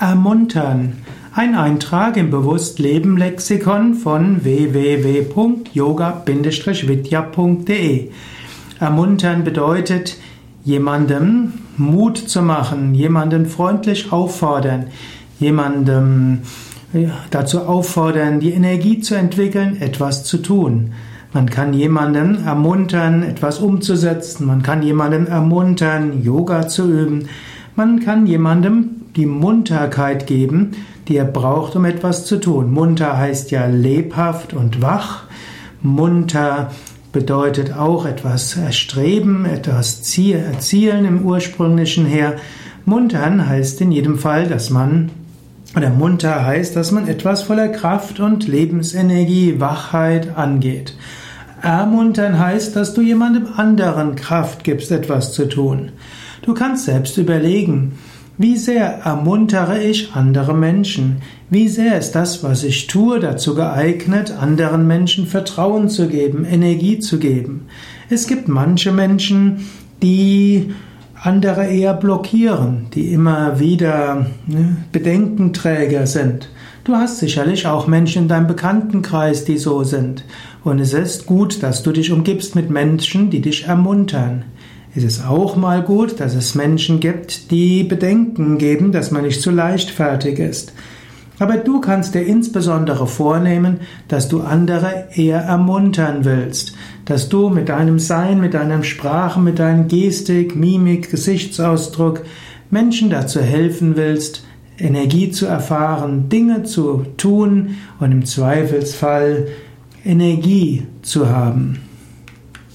Ermuntern. Ein Eintrag im Bewusstleben Lexikon von www.yoga-vidya.de. Ermuntern bedeutet, jemandem Mut zu machen, jemanden freundlich auffordern, jemandem dazu auffordern, die Energie zu entwickeln, etwas zu tun. Man kann jemanden ermuntern, etwas umzusetzen. Man kann jemanden ermuntern, Yoga zu üben. Man kann jemandem die Munterkeit geben, die er braucht, um etwas zu tun. Munter heißt ja lebhaft und wach. Munter bedeutet auch etwas erstreben, etwas erzielen im ursprünglichen her. Muntern heißt in jedem Fall, dass man oder munter heißt, dass man etwas voller Kraft und Lebensenergie, Wachheit angeht. Ermuntern heißt, dass du jemandem anderen Kraft gibst, etwas zu tun. Du kannst selbst überlegen, wie sehr ermuntere ich andere Menschen? Wie sehr ist das, was ich tue, dazu geeignet, anderen Menschen Vertrauen zu geben, Energie zu geben? Es gibt manche Menschen, die andere eher blockieren, die immer wieder ne, Bedenkenträger sind. Du hast sicherlich auch Menschen in deinem Bekanntenkreis, die so sind. Und es ist gut, dass du dich umgibst mit Menschen, die dich ermuntern ist es auch mal gut, dass es Menschen gibt, die Bedenken geben, dass man nicht zu leichtfertig ist. Aber du kannst dir insbesondere vornehmen, dass du andere eher ermuntern willst, dass du mit deinem Sein, mit deiner Sprache, mit deinem Gestik, Mimik, Gesichtsausdruck Menschen dazu helfen willst, Energie zu erfahren, Dinge zu tun und im Zweifelsfall Energie zu haben.